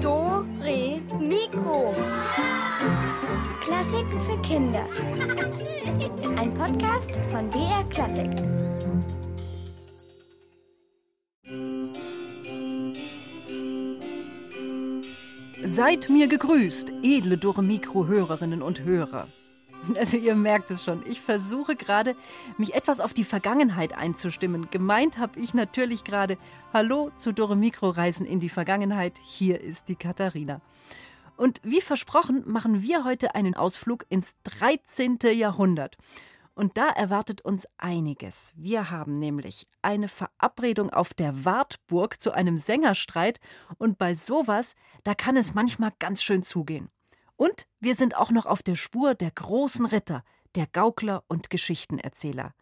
Do, Re, Mikro. Klassiken für Kinder. Ein Podcast von BR Klassik. Seid mir gegrüßt, edle Doremikro-Hörerinnen und Hörer. Also ihr merkt es schon, ich versuche gerade, mich etwas auf die Vergangenheit einzustimmen. Gemeint habe ich natürlich gerade Hallo zu Doremikro-Reisen in die Vergangenheit. Hier ist die Katharina. Und wie versprochen machen wir heute einen Ausflug ins 13. Jahrhundert. Und da erwartet uns einiges. Wir haben nämlich eine Verabredung auf der Wartburg zu einem Sängerstreit und bei sowas, da kann es manchmal ganz schön zugehen. Und wir sind auch noch auf der Spur der großen Ritter, der Gaukler und Geschichtenerzähler.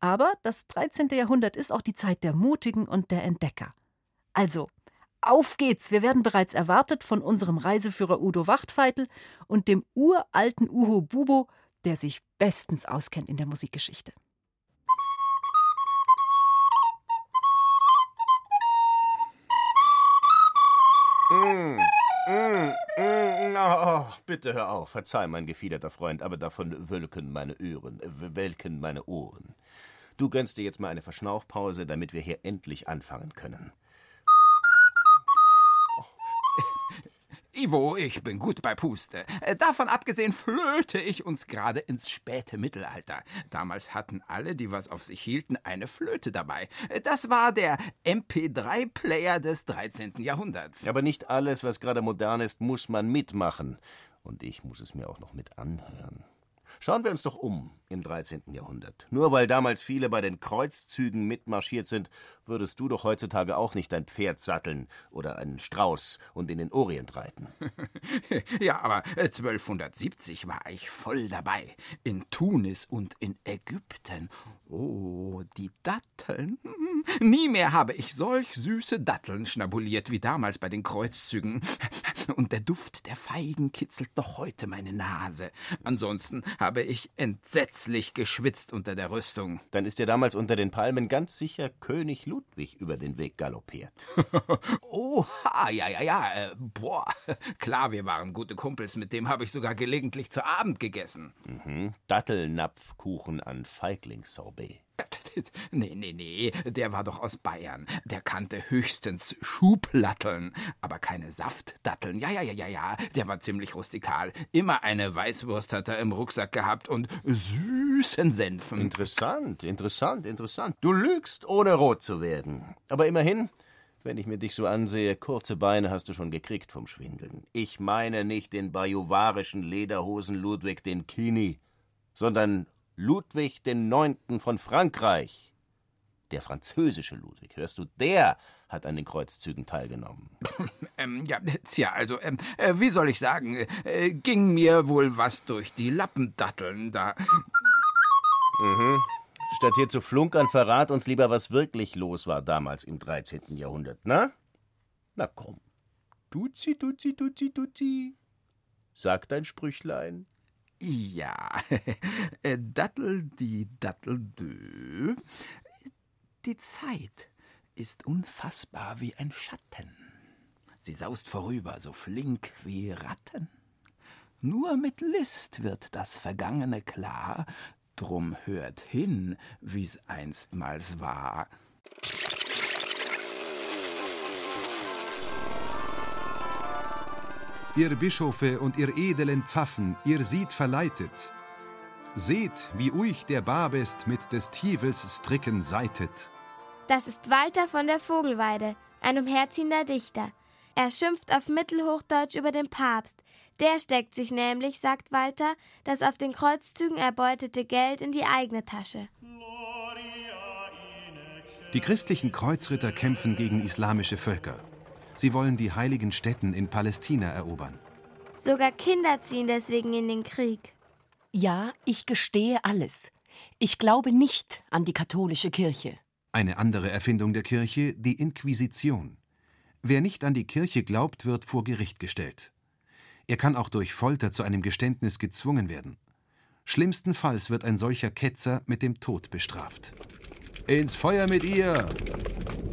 Aber das 13. Jahrhundert ist auch die Zeit der Mutigen und der Entdecker. Also, auf geht's! Wir werden bereits erwartet von unserem Reiseführer Udo Wachtfeitel und dem uralten Uho Bubo, der sich bestens auskennt in der Musikgeschichte. Oh, bitte hör auf, verzeih, mein gefiederter Freund, aber davon wölken meine Ohren, welken meine Ohren. Du gönnst dir jetzt mal eine Verschnaufpause, damit wir hier endlich anfangen können. Ivo, ich bin gut bei Puste. Äh, Davon abgesehen flöte ich uns gerade ins späte Mittelalter. Damals hatten alle, die was auf sich hielten, eine Flöte dabei. Äh, Das war der MP3-Player des 13. Jahrhunderts. Aber nicht alles, was gerade modern ist, muss man mitmachen. Und ich muss es mir auch noch mit anhören. Schauen wir uns doch um im 13. Jahrhundert. Nur weil damals viele bei den Kreuzzügen mitmarschiert sind, würdest du doch heutzutage auch nicht dein Pferd satteln oder einen Strauß und in den Orient reiten. Ja, aber äh, 1270 war ich voll dabei. In Tunis und in Ägypten. Oh, die Datteln. Nie mehr habe ich solch süße Datteln schnabuliert wie damals bei den Kreuzzügen. Und der Duft der Feigen kitzelt noch heute meine Nase. Ansonsten habe ich entsetzlich geschwitzt unter der Rüstung. Dann ist dir damals unter den Palmen ganz sicher König Ludwig über den Weg galoppiert. Oh, ja, ja, ja. Äh, boah, klar, wir waren gute Kumpels. Mit dem habe ich sogar gelegentlich zu Abend gegessen. Mhm. Dattelnapfkuchen an Feiglingssorbet. Nee, nee, nee, der war doch aus Bayern. Der kannte höchstens Schublatteln, aber keine Saftdatteln. Ja, ja, ja, ja, ja, der war ziemlich rustikal. Immer eine Weißwurst hat er im Rucksack gehabt und süßen Senfen. Interessant, interessant, interessant. Du lügst, ohne rot zu werden. Aber immerhin, wenn ich mir dich so ansehe, kurze Beine hast du schon gekriegt vom Schwindeln. Ich meine nicht den bajuwarischen Lederhosen Ludwig den Kini, sondern Ludwig den Neunten von Frankreich. Der französische Ludwig, hörst du, der hat an den Kreuzzügen teilgenommen. Ähm, ja, tja, also, ähm, äh, wie soll ich sagen, äh, ging mir wohl was durch die Lappendatteln da. Statt hier zu flunkern, verrat uns lieber, was wirklich los war damals im 13. Jahrhundert, na? Na komm. Duzi, duzi, duzi, duzi. Sag dein Sprüchlein. Ja, äh, Dattel die Datteldö. Die Zeit ist unfassbar wie ein Schatten. Sie saust vorüber, so flink wie Ratten. Nur mit List wird das Vergangene klar, drum hört hin, wie's einstmals war. Ihr Bischofe und ihr edelen Pfaffen, ihr sieht verleitet. Seht, wie euch der Babest mit des Tivels Stricken seitet. Das ist Walter von der Vogelweide, ein umherziehender Dichter. Er schimpft auf Mittelhochdeutsch über den Papst. Der steckt sich nämlich, sagt Walter, das auf den Kreuzzügen erbeutete Geld in die eigene Tasche. Die christlichen Kreuzritter kämpfen gegen islamische Völker. Sie wollen die heiligen Stätten in Palästina erobern. Sogar Kinder ziehen deswegen in den Krieg. Ja, ich gestehe alles. Ich glaube nicht an die katholische Kirche. Eine andere Erfindung der Kirche, die Inquisition. Wer nicht an die Kirche glaubt, wird vor Gericht gestellt. Er kann auch durch Folter zu einem Geständnis gezwungen werden. Schlimmstenfalls wird ein solcher Ketzer mit dem Tod bestraft. Ins Feuer mit ihr!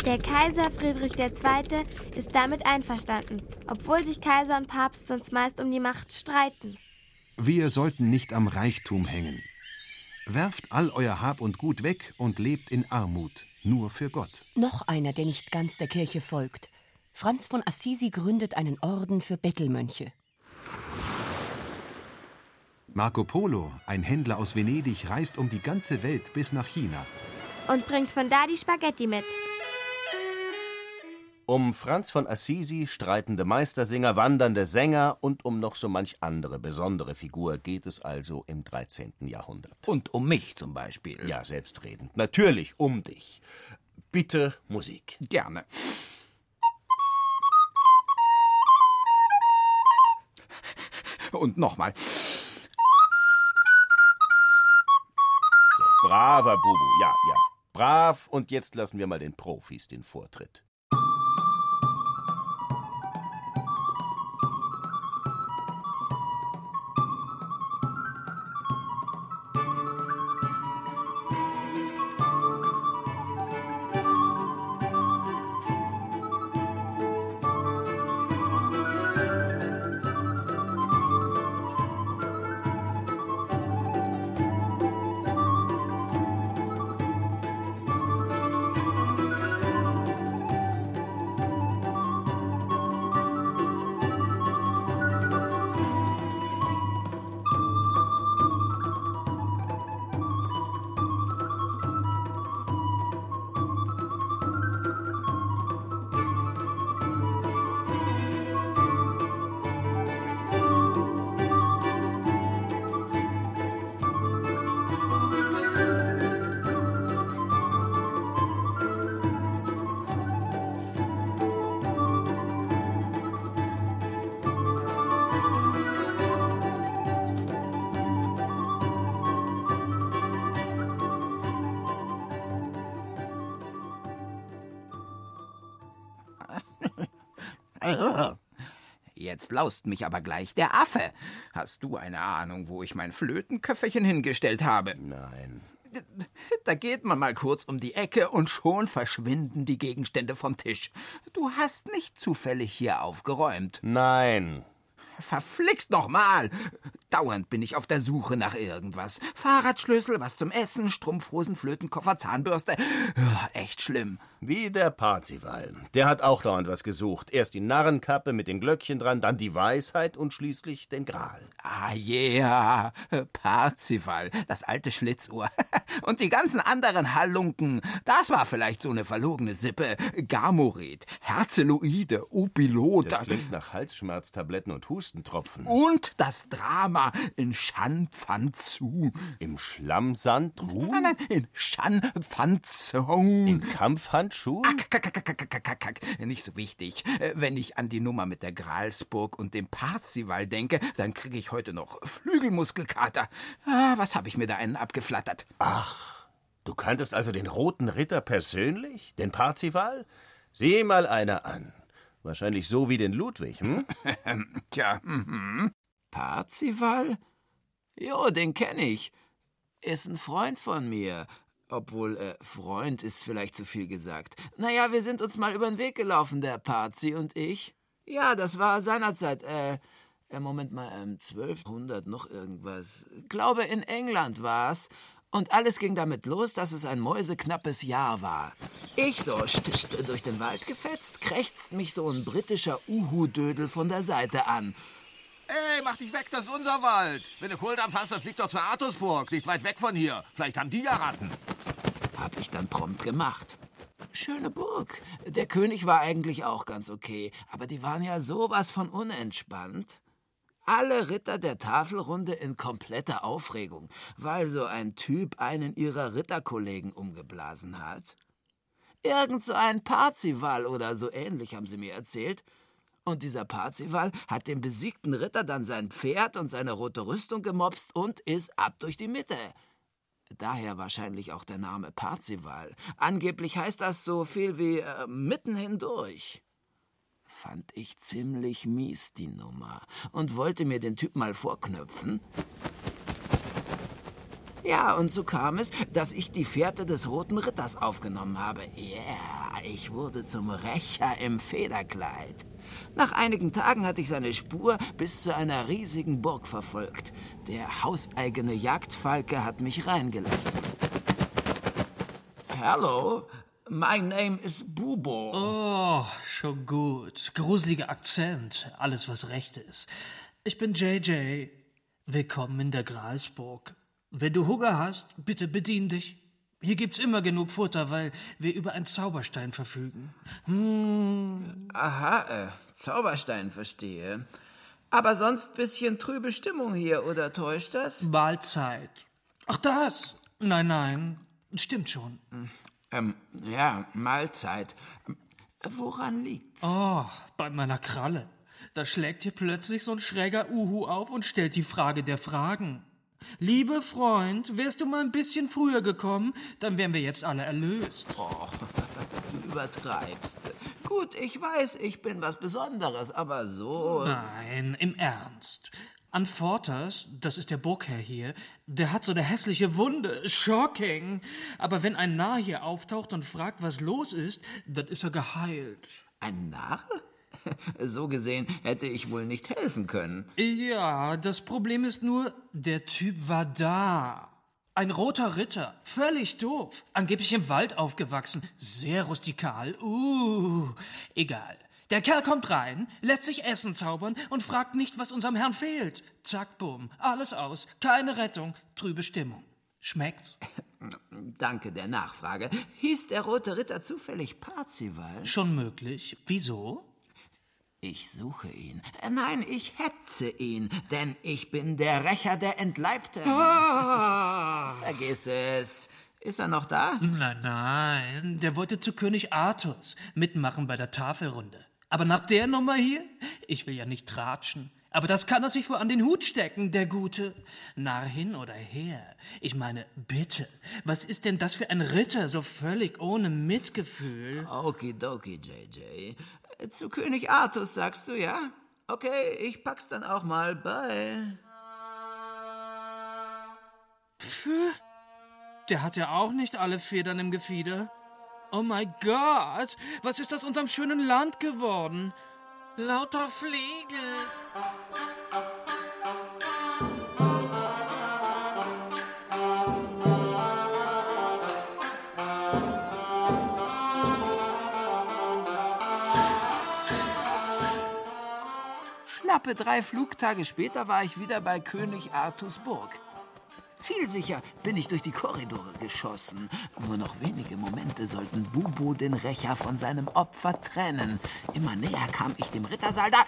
Der Kaiser Friedrich II. ist damit einverstanden, obwohl sich Kaiser und Papst sonst meist um die Macht streiten. Wir sollten nicht am Reichtum hängen. Werft all euer Hab und Gut weg und lebt in Armut, nur für Gott. Noch einer, der nicht ganz der Kirche folgt. Franz von Assisi gründet einen Orden für Bettelmönche. Marco Polo, ein Händler aus Venedig, reist um die ganze Welt bis nach China. Und bringt von da die Spaghetti mit. Um Franz von Assisi, streitende Meistersinger, wandernde Sänger und um noch so manch andere besondere Figur geht es also im 13. Jahrhundert. Und um mich zum Beispiel. Ja, selbstredend. Natürlich um dich. Bitte Musik. Gerne. Und nochmal. So, braver Bubu, ja, ja. Brav, und jetzt lassen wir mal den Profis den Vortritt. Jetzt laust mich aber gleich der Affe. Hast du eine Ahnung, wo ich mein Flötenköfferchen hingestellt habe? Nein. Da geht man mal kurz um die Ecke und schon verschwinden die Gegenstände vom Tisch. Du hast nicht zufällig hier aufgeräumt. Nein. Verflixt noch mal! Dauernd bin ich auf der Suche nach irgendwas. Fahrradschlüssel, was zum Essen, Strumpfhosen, Flötenkoffer, Zahnbürste. Ja, echt schlimm. Wie der Parzival. Der hat auch dauernd was gesucht. Erst die Narrenkappe mit den Glöckchen dran, dann die Weisheit und schließlich den Gral. Ah, yeah. Parzival, das alte Schlitzohr. Und die ganzen anderen Halunken. Das war vielleicht so eine verlogene Sippe. Gamoret, Herzeloide, Opilot. Das klingt nach Halsschmerztabletten und Hustentropfen. Und das Drama in Schanpfanzu. Im Schlammsand ruhen? Nein, nein, in Schanpfanzung. In Kampfhandschuhen? Ah, kack, kack, kack, kack, kack, kack. Nicht so wichtig. Äh, Wenn ich an die Nummer mit der Gralsburg und dem Parzival denke, dann kriege ich heute noch Flügelmuskelkater. Ah, was habe ich mir da einen abgeflattert? Du kanntest also den Roten Ritter persönlich? Den Parzival? Sieh mal einer an. Wahrscheinlich so wie den Ludwig, hm? Tja, mhm. Parzival? Jo, den kenne ich. Ist ein Freund von mir. Obwohl, äh, Freund ist vielleicht zu viel gesagt. Naja, wir sind uns mal über den Weg gelaufen, der Parzi und ich. Ja, das war seinerzeit, äh, äh Moment mal, ähm, 1200 noch irgendwas. Glaube, in England war's. Und alles ging damit los, dass es ein mäuseknappes Jahr war. Ich so durch den Wald gefetzt, krächzt mich so ein britischer Uhu-Dödel von der Seite an. Ey, mach dich weg, das ist unser Wald. Wenn du Kohldampf hast, dann flieg doch zur Artusburg, nicht weit weg von hier. Vielleicht haben die ja Ratten. Hab ich dann prompt gemacht. Schöne Burg. Der König war eigentlich auch ganz okay, aber die waren ja sowas von unentspannt. Alle Ritter der Tafelrunde in kompletter Aufregung, weil so ein Typ einen ihrer Ritterkollegen umgeblasen hat. Irgend so ein Parzival oder so ähnlich, haben sie mir erzählt. Und dieser Parzival hat dem besiegten Ritter dann sein Pferd und seine rote Rüstung gemopst und ist ab durch die Mitte. Daher wahrscheinlich auch der Name Parzival. Angeblich heißt das so viel wie äh, mitten hindurch. Fand ich ziemlich mies die Nummer und wollte mir den Typ mal vorknöpfen. Ja, und so kam es, dass ich die Fährte des Roten Ritters aufgenommen habe. Ja, yeah, ich wurde zum Rächer im Federkleid. Nach einigen Tagen hatte ich seine Spur bis zu einer riesigen Burg verfolgt. Der hauseigene Jagdfalke hat mich reingelassen. Hallo, my name is Bubo. Oh, schon gut. Gruseliger Akzent, alles was recht ist. Ich bin JJ. Willkommen in der Gralsburg. Wenn du Hunger hast, bitte bedien dich. Hier gibt's immer genug Futter, weil wir über einen Zauberstein verfügen. Hm. Aha, äh, Zauberstein, verstehe. Aber sonst bisschen trübe Stimmung hier, oder täuscht das? Mahlzeit. Ach, das? Nein, nein, stimmt schon. Ähm, ja, Mahlzeit. Woran liegt's? Oh, bei meiner Kralle. Da schlägt hier plötzlich so ein schräger Uhu auf und stellt die Frage der Fragen. Liebe Freund, wärst du mal ein bisschen früher gekommen, dann wären wir jetzt alle erlöst. Oh, du übertreibst. Gut, ich weiß, ich bin was Besonderes, aber so. Nein, im Ernst. Anfortas, das ist der Burgherr hier, der hat so eine hässliche Wunde. Shocking. Aber wenn ein Narr hier auftaucht und fragt, was los ist, dann ist er geheilt. Ein Narr? So gesehen hätte ich wohl nicht helfen können. Ja, das Problem ist nur, der Typ war da. Ein roter Ritter, völlig doof, angeblich im Wald aufgewachsen, sehr rustikal. Uh, egal. Der Kerl kommt rein, lässt sich Essen zaubern und fragt nicht, was unserem Herrn fehlt. Zack, bumm, alles aus, keine Rettung, trübe Stimmung. Schmeckt's? Danke der Nachfrage. Hieß der rote Ritter zufällig Parzival? Schon möglich. Wieso? Ich suche ihn. Nein, ich hetze ihn, denn ich bin der Rächer der Entleibten. Ah. Vergiss es. Ist er noch da? Nein, nein. Der wollte zu König Arthurs mitmachen bei der Tafelrunde. Aber nach der Nummer hier? Ich will ja nicht tratschen. Aber das kann er sich wohl an den Hut stecken, der Gute. Narr hin oder her. Ich meine, bitte, was ist denn das für ein Ritter, so völlig ohne Mitgefühl? Okidoki, JJ. Zu König Artus, sagst du, ja? Okay, ich pack's dann auch mal bei. Pfff, der hat ja auch nicht alle Federn im Gefieder. Oh mein Gott, was ist aus unserem schönen Land geworden? Lauter Fliegen. Knappe drei Flugtage später war ich wieder bei König Artus Burg. Zielsicher bin ich durch die Korridore geschossen. Nur noch wenige Momente sollten Bubo den Rächer von seinem Opfer trennen. Immer näher kam ich dem Rittersaal. Da.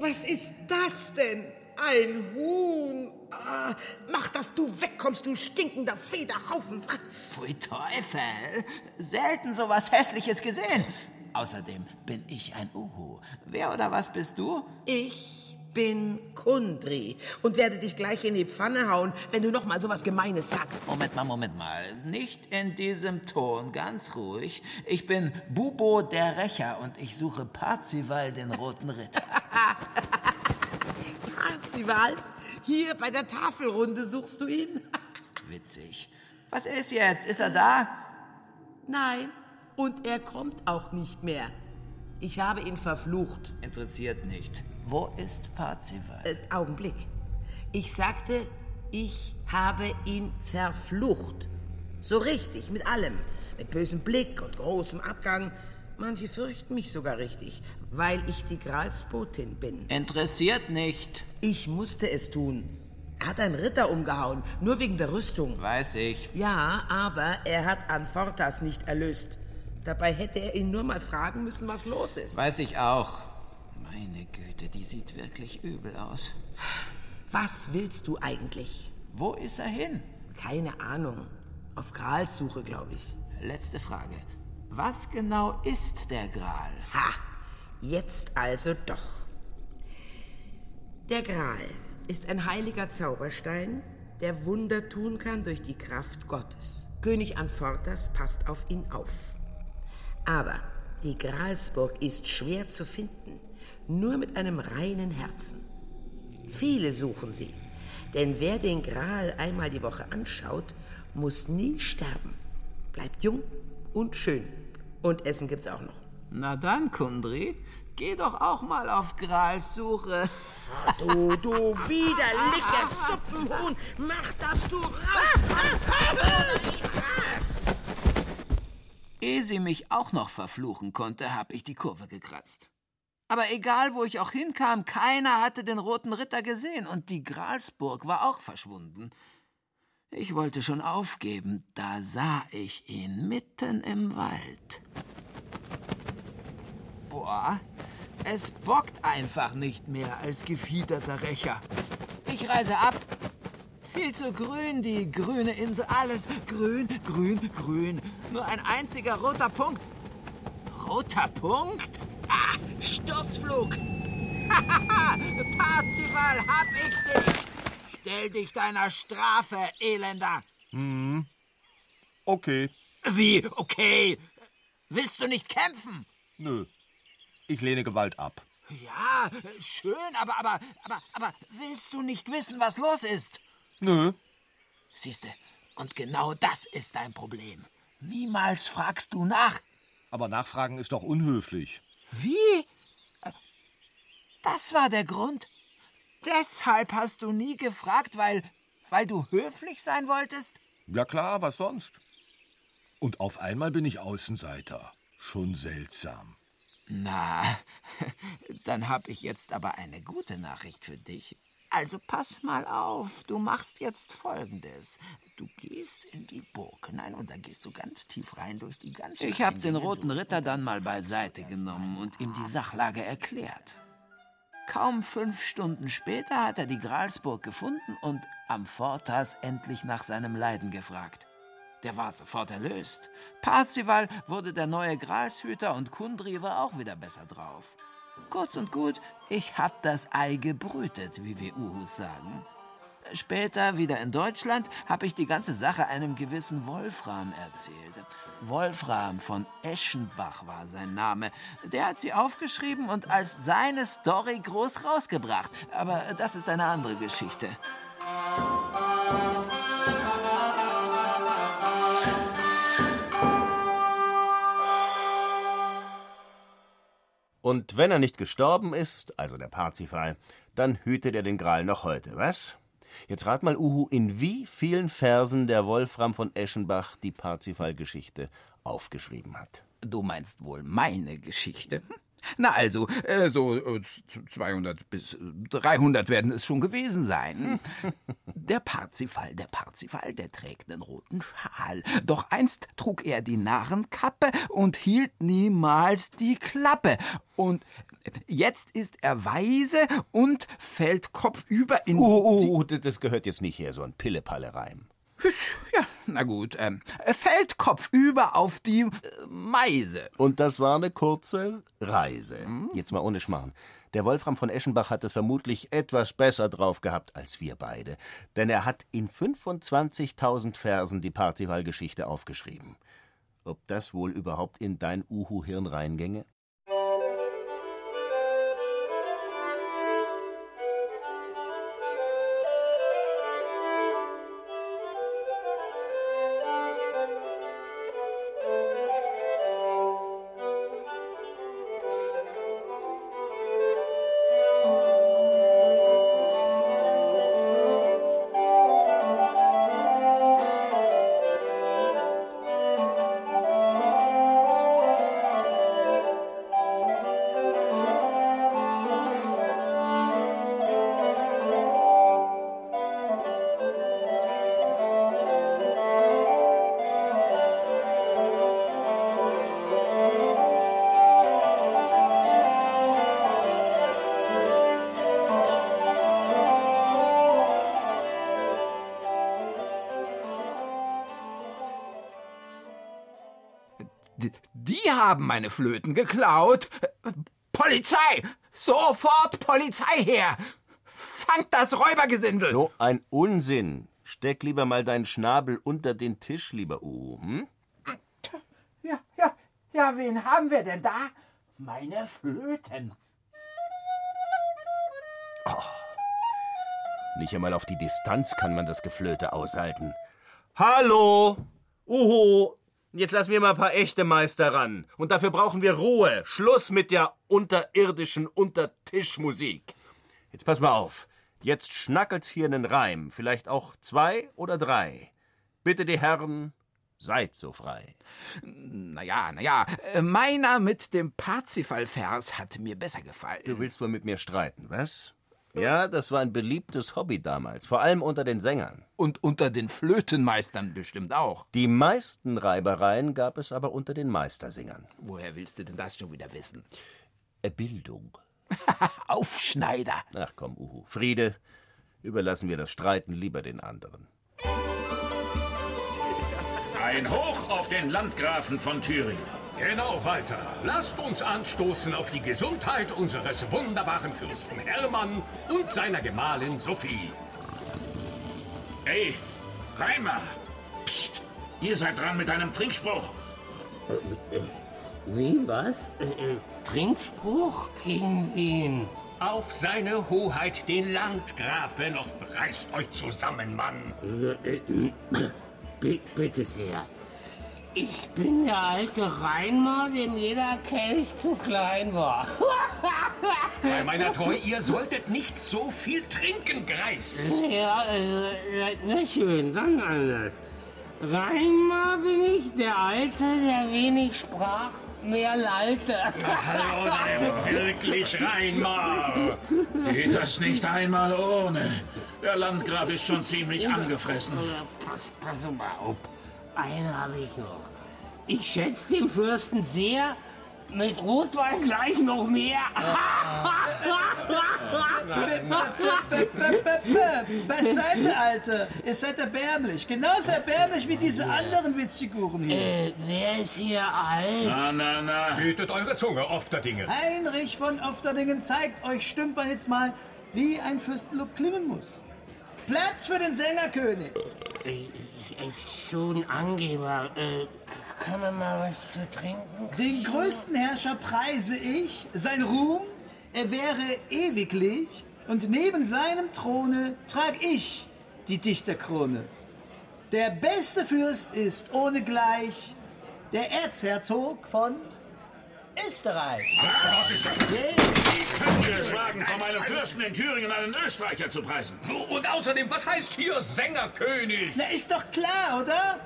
Was ist das denn? Ein Huhn. Ah, mach, dass du wegkommst, du stinkender Federhaufen. Pfui Teufel. Selten so was Hässliches gesehen. Außerdem bin ich ein Uhu. Wer oder was bist du? Ich bin Kundri und werde dich gleich in die Pfanne hauen, wenn du noch mal so was Gemeines sagst. Moment mal, Moment mal. Nicht in diesem Ton, ganz ruhig. Ich bin Bubo der Rächer und ich suche Parzival, den roten Ritter. Parzival? Hier bei der Tafelrunde suchst du ihn? Witzig. Was ist jetzt? Ist er da? Nein, und er kommt auch nicht mehr. Ich habe ihn verflucht. Interessiert nicht. Wo ist Parzival? Äh, Augenblick. Ich sagte, ich habe ihn verflucht. So richtig, mit allem. Mit bösem Blick und großem Abgang. Manche fürchten mich sogar richtig, weil ich die Gralsbotin bin. Interessiert nicht. Ich musste es tun. Er hat einen Ritter umgehauen, nur wegen der Rüstung. Weiß ich. Ja, aber er hat Anfortas nicht erlöst. Dabei hätte er ihn nur mal fragen müssen, was los ist. Weiß ich auch. Meine Güte, die sieht wirklich übel aus. Was willst du eigentlich? Wo ist er hin? Keine Ahnung. Auf Gralssuche, glaube ich. Letzte Frage. Was genau ist der Gral? Ha! Jetzt also doch. Der Gral ist ein heiliger Zauberstein, der Wunder tun kann durch die Kraft Gottes. König Anfortas passt auf ihn auf. Aber die Gralsburg ist schwer zu finden, nur mit einem reinen Herzen. Viele suchen sie. Denn wer den Gral einmal die Woche anschaut, muss nie sterben. Bleibt jung und schön. Und Essen gibt's auch noch. Na dann, Kundri, geh doch auch mal auf Gralssuche. Du, du widerliches Suppenhuhn, mach, dass du rauskommst! Ehe sie mich auch noch verfluchen konnte, hab ich die Kurve gekratzt. Aber egal, wo ich auch hinkam, keiner hatte den roten Ritter gesehen und die Gralsburg war auch verschwunden. Ich wollte schon aufgeben, da sah ich ihn mitten im Wald. Boah, es bockt einfach nicht mehr als gefiederter Rächer. Ich reise ab. Viel zu grün, die grüne Insel. Alles grün, grün, grün. Nur ein einziger roter Punkt. Roter Punkt? Ah, Sturzflug. Parzival, hab ich dich. Stell dich deiner Strafe, Elender. Hm. Okay. Wie, okay? Willst du nicht kämpfen? Nö. Ich lehne Gewalt ab. Ja, schön, aber, aber, aber, aber willst du nicht wissen, was los ist? Nö. Siehste, und genau das ist dein Problem. Niemals fragst du nach. Aber nachfragen ist doch unhöflich. Wie? Das war der Grund. Deshalb hast du nie gefragt, weil, weil du höflich sein wolltest? Ja klar, was sonst? Und auf einmal bin ich Außenseiter. Schon seltsam. Na, dann hab ich jetzt aber eine gute Nachricht für dich. Also pass mal auf, du machst jetzt Folgendes. Du gehst in die Burg hinein und da gehst du ganz tief rein durch die ganze... Ich hab den roten Ritter dann mal beiseite genommen und ihm die Sachlage erklärt. Kaum fünf Stunden später hat er die Gralsburg gefunden und am Fortas endlich nach seinem Leiden gefragt. Der war sofort erlöst. Parzival wurde der neue Gralshüter und Kundri war auch wieder besser drauf. Kurz und gut, ich hab das Ei gebrütet, wie wir Uhus sagen. Später, wieder in Deutschland, hab ich die ganze Sache einem gewissen Wolfram erzählt. Wolfram von Eschenbach war sein Name. Der hat sie aufgeschrieben und als seine Story groß rausgebracht. Aber das ist eine andere Geschichte. Und wenn er nicht gestorben ist, also der Parzifal, dann hütet er den Gral noch heute, was? Jetzt rat mal, Uhu, in wie vielen Versen der Wolfram von Eschenbach die Parzifal-Geschichte aufgeschrieben hat. Du meinst wohl meine Geschichte? Hm? Na also, äh, so äh, 200 bis 300 werden es schon gewesen sein. Der Parzifal, der Parzifal, der trägt einen roten Schal. Doch einst trug er die Narrenkappe und hielt niemals die Klappe. Und jetzt ist er weise und fällt kopfüber in... Oh, oh, oh, das gehört jetzt nicht her, so ein Pille-Palle-Reim. Ja, na gut. Ähm, fällt kopfüber auf die äh, Meise. Und das war eine kurze Reise. Jetzt mal ohne Schmarrn. Der Wolfram von Eschenbach hat es vermutlich etwas besser drauf gehabt als wir beide. Denn er hat in 25.000 Versen die Parzival-Geschichte aufgeschrieben. Ob das wohl überhaupt in dein Uhu-Hirn reingänge? Haben meine Flöten geklaut. Polizei! Sofort Polizei her! Fangt das Räubergesindel! So ein Unsinn. Steck lieber mal deinen Schnabel unter den Tisch, lieber Uhu. Hm? Ja, ja, ja, wen haben wir denn da? Meine Flöten. Nicht einmal auf die Distanz kann man das Geflöte aushalten. Hallo! Uhu! Jetzt lassen wir mal ein paar echte Meister ran. Und dafür brauchen wir Ruhe. Schluss mit der unterirdischen Untertischmusik. Jetzt pass mal auf. Jetzt schnackelt's hier einen Reim. Vielleicht auch zwei oder drei. Bitte die Herren, seid so frei. Naja, naja, äh, meiner mit dem Parzifal-Vers hat mir besser gefallen. Du willst wohl mit mir streiten, was? Ja, das war ein beliebtes Hobby damals, vor allem unter den Sängern. Und unter den Flötenmeistern bestimmt auch. Die meisten Reibereien gab es aber unter den Meistersingern. Woher willst du denn das schon wieder wissen? Äh, Bildung. Aufschneider. Ach komm, Uhu. Friede, überlassen wir das Streiten lieber den anderen. Ein Hoch auf den Landgrafen von Thüringen. Genau, Walter. Lasst uns anstoßen auf die Gesundheit unseres wunderbaren Fürsten Hermann und seiner Gemahlin Sophie. Hey, Reimer! Psst! Ihr seid dran mit einem Trinkspruch. Wie, was? Äh, äh, Trinkspruch? Gegen wen? Auf seine Hoheit den Landgrafen und reißt euch zusammen, Mann. Äh, äh, bitte sehr. Ich bin der alte Reinmar, dem jeder Kelch zu klein war. Bei meiner Treue, ihr solltet nicht so viel trinken, Greis. Ja, äh, na schön, dann anders. Reinmar bin ich, der Alte, der wenig sprach, mehr lallte. Hallo, wirklich, Reinmar. Geht das nicht einmal ohne? Der Landgraf ist schon ziemlich angefressen. Pass, pass mal auf. Eine habe ich noch. Ich schätze den Fürsten sehr. Mit Rotwein gleich noch mehr. Beiseite, Alter. Ihr seid erbärmlich. Genauso erbärmlich wie diese anderen Witzfiguren hier. Äh, wer ist hier alt? Na, na, na. Hütet eure Zunge, Ofterdinge. Heinrich von Ofterdingen zeigt euch Stümpern jetzt mal, wie ein Fürstenlob klingen muss. Platz für den Sängerkönig. Ich, ich, schon Angeber. Äh, kann man mal was zu trinken? Den größten Herrscher preise ich, sein Ruhm, er wäre ewiglich, und neben seinem Throne trag ich die Dichterkrone. Der beste Fürst ist ohnegleich der Erzherzog von Österreich. Was? Wie könnt ihr es wagen, von meinem Fürsten in Thüringen einen Österreicher zu preisen? Und außerdem, was heißt hier Sängerkönig? Na, ist doch klar, oder?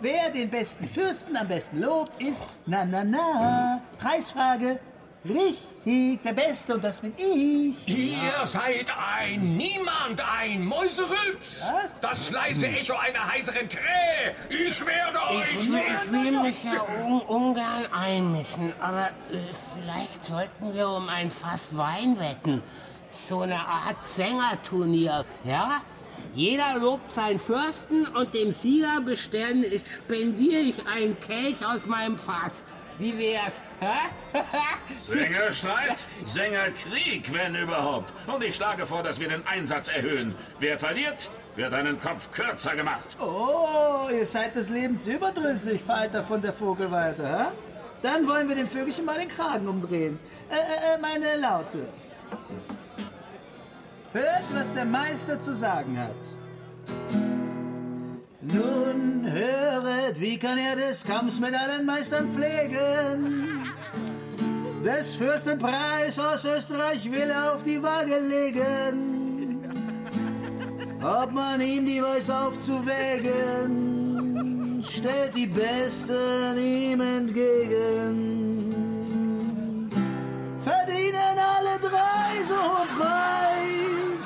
Wer den besten Fürsten am besten lobt, ist na na na. Preisfrage. Richtig, der Beste und das bin ich. Ihr seid ein Niemand, ein Mäuserülps. Was? Das leise Echo einer heiseren Krähe. Ich werde euch... Ich, ich will mich ja un ungern einmischen, aber äh, vielleicht sollten wir um ein Fass Wein wetten. So eine Art Sängerturnier, ja? Jeder lobt seinen Fürsten und dem Sieger spendiere ich einen Kelch aus meinem Fass. Wie wär's? Sängerstreit? Sängerkrieg, wenn überhaupt. Und ich schlage vor, dass wir den Einsatz erhöhen. Wer verliert, wird einen Kopf kürzer gemacht. Oh, ihr seid des Lebens überdrüssig, Falter von der Vogelweide, hä? Dann wollen wir dem Vögelchen mal den Kragen umdrehen. Äh, äh, äh, meine Laute. Hört, was der Meister zu sagen hat. Nun höret, wie kann er des Kampfs mit allen Meistern pflegen? Des Fürsten Preis aus Österreich will er auf die Waage legen. Ob man ihm die weiß aufzuwägen, stellt die Besten ihm entgegen. Verdienen alle drei so hohen Preis,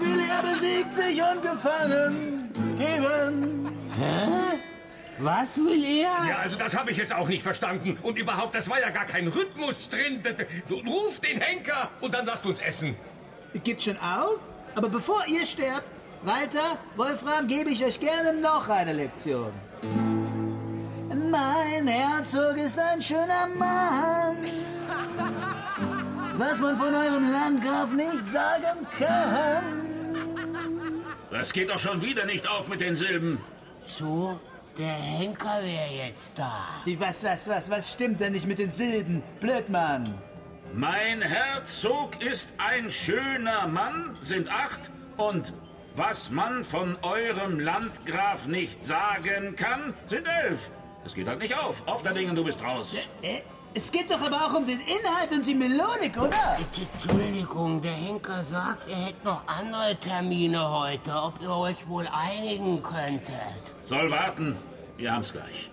will er besiegt sich und gefangen geben. Hä? Was will er? Ja, also das habe ich jetzt auch nicht verstanden. Und überhaupt, das war ja gar kein Rhythmus drin. Ruft den Henker und dann lasst uns essen. Gibt schon auf? Aber bevor ihr sterbt, Walter, Wolfram, gebe ich euch gerne noch eine Lektion. Mein Herzog ist ein schöner Mann. Was man von eurem Landgraf nicht sagen kann. Das geht doch schon wieder nicht auf mit den Silben. So, der Henker wäre jetzt da. Die was, was, was, was stimmt denn nicht mit den Silben? Blödmann. Mein Herzog ist ein schöner Mann, sind acht, und was man von eurem Landgraf nicht sagen kann, sind elf. Es geht halt nicht auf. Auf der Dingen, du bist raus. Äh, es geht doch aber auch um den Inhalt und die Melodik, oder? Entschuldigung, der Henker sagt, er hätte noch andere Termine heute, ob ihr euch wohl einigen könntet. Soll warten. Wir haben's gleich.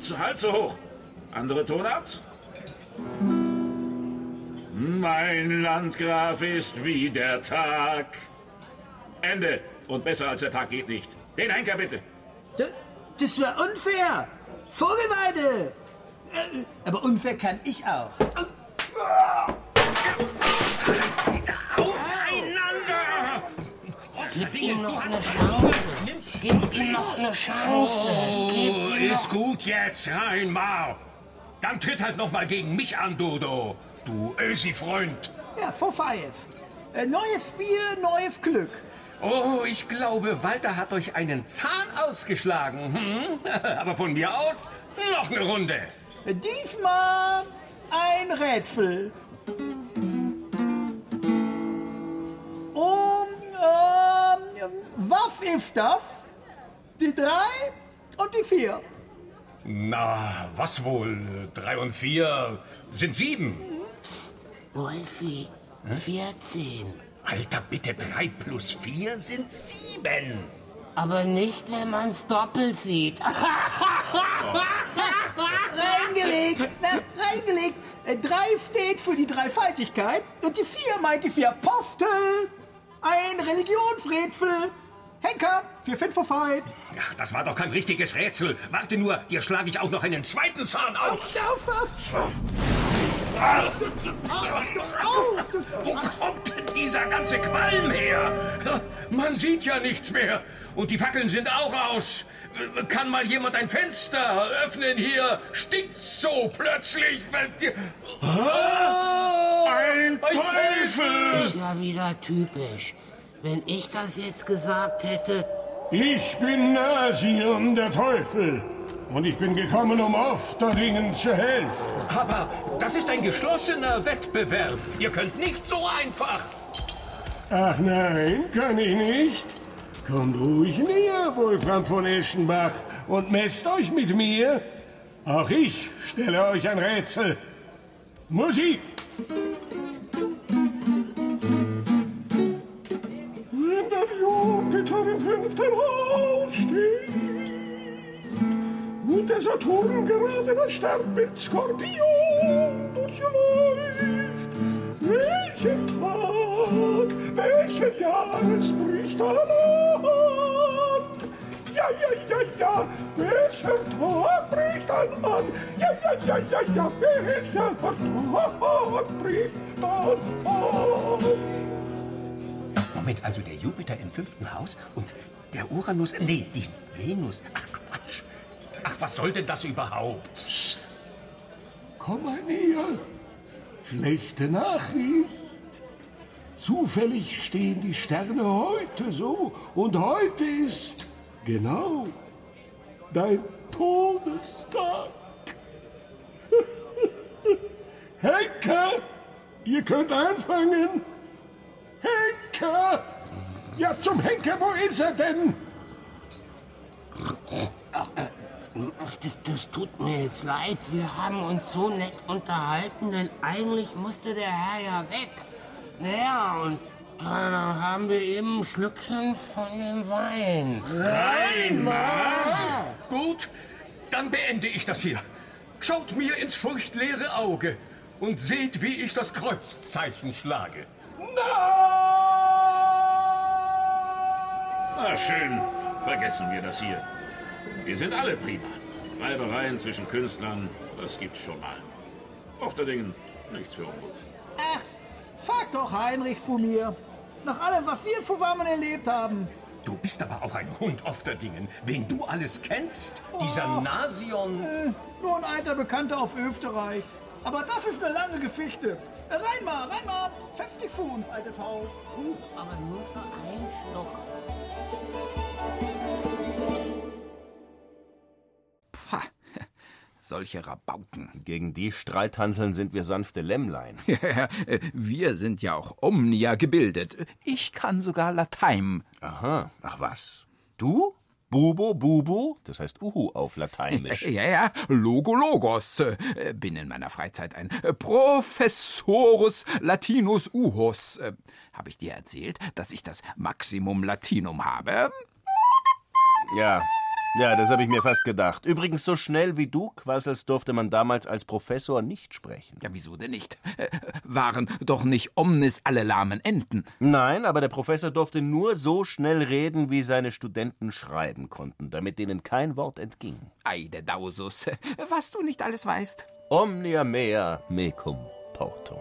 Zu Halt so hoch. Andere Tonart? Mein Landgraf ist wie der Tag. Ende. Und besser als der Tag geht nicht. Den Henker bitte. Das, das war unfair. Vogelweide. Äh, aber unfair kann ich auch. Auseinander! Gib ihm noch eine Chance. Gib ihm noch eine Chance. Oh, Gib noch... ist gut jetzt, Reinmar. Dann tritt halt noch mal gegen mich an, Dodo. Du Ösi-Freund. Ja, for five. Äh, neues Spiel, neues Glück. Oh, ich glaube, Walter hat euch einen Zahn ausgeschlagen. Hm? Aber von mir aus noch eine Runde. Diesmal ein Rätsel. Um, ähm, was ist das? Die drei und die vier. Na, was wohl? Drei und vier sind sieben. Psst, Wolfi, 14. Alter, bitte, drei plus vier sind sieben. Aber nicht, wenn man's doppelt sieht. Reingelegt, na, reingelegt. Äh, Drei steht für die Dreifaltigkeit und die vier meint die vier Apostel. Ein Religionsrätsel. Henker, für Fit for Fight. Ach, das war doch kein richtiges Rätsel. Warte nur, dir schlage ich auch noch einen zweiten Zahn aus. Auf, auf, auf. Wo kommt denn dieser ganze Qualm her? Man sieht ja nichts mehr. Und die Fackeln sind auch aus. Kann mal jemand ein Fenster öffnen hier? Stinkt's so plötzlich? wenn- Ein Teufel! Ist ja wieder typisch. Wenn ich das jetzt gesagt hätte, Ich bin Nasium, der Teufel. Und ich bin gekommen, um Ofterdingen zu helfen. Aber das ist ein geschlossener Wettbewerb. Ihr könnt nicht so einfach. Ach nein, kann ich nicht. Kommt ruhig näher, Wolfram von Eschenbach, und messt euch mit mir. Auch ich stelle euch ein Rätsel. Musik! Wenn der Jupiter im fünften Haus steht der Saturn gerade das Sternbild Skorpion durchläuft, welchen Tag, welchen Jahres bricht er an? Ja, ja, ja, ja, welcher Tag bricht an? Ja, ja, ja, ja, ja, welcher Tag bricht an? Moment, also der Jupiter im fünften Haus und der Uranus. Nee, die Venus. Ach Quatsch. Ach, was soll denn das überhaupt? Psst. Komm mal näher. Schlechte Nachricht. Zufällig stehen die Sterne heute so. Und heute ist genau dein Todestag. Henker, ihr könnt anfangen. Henker! Ja, zum Henker, wo ist er denn? Ach, das, das tut mir jetzt leid. Wir haben uns so nett unterhalten, denn eigentlich musste der Herr ja weg. Naja, und dann haben wir eben ein Schlückchen von dem Wein. Reinmar! Gut, dann beende ich das hier. Schaut mir ins furchtleere Auge und seht, wie ich das Kreuzzeichen schlage. Na schön, vergessen wir das hier. Wir sind alle prima. Reibereien zwischen Künstlern, das gibt's schon mal. Auf der Dingen, nichts für ungut. Ach, frag doch Heinrich von mir. Nach allem, was wir zusammen erlebt haben. Du bist aber auch ein Hund auf der Dingen. Wen du alles kennst, dieser Oh. Nasion. Äh, nur ein alter Bekannter auf Österreich. Aber das ist eine lange Geschichte. Äh, rein mal, rein mal. 50 Pfund, altes Haus. Gut, aber nur für einen Schluck. Solche Rabauken. Gegen die Streithanseln sind wir sanfte Lämmlein. Ja, wir sind ja auch Omnia gebildet. Ich kann sogar Latein. Aha, ach was. Du? Bubo, Bubo, das heißt Uhu auf Lateinisch. Ja, ja, Logo, Logos. Äh, Bin in meiner Freizeit ein Professorus Latinus Uhos. Äh, Habe ich dir erzählt, dass ich das Maximum Latinum habe? Ja, ja, das habe ich mir fast gedacht. Übrigens, so schnell wie du quasselst, durfte man damals als Professor nicht sprechen. Ja, wieso denn nicht? Äh, Waren doch nicht omnis alle lahmen Enten. Nein, aber der Professor durfte nur so schnell reden, wie seine Studenten schreiben konnten, damit denen kein Wort entging. Ei, der Dausus, was du nicht alles weißt. Omnia mea mecum porto.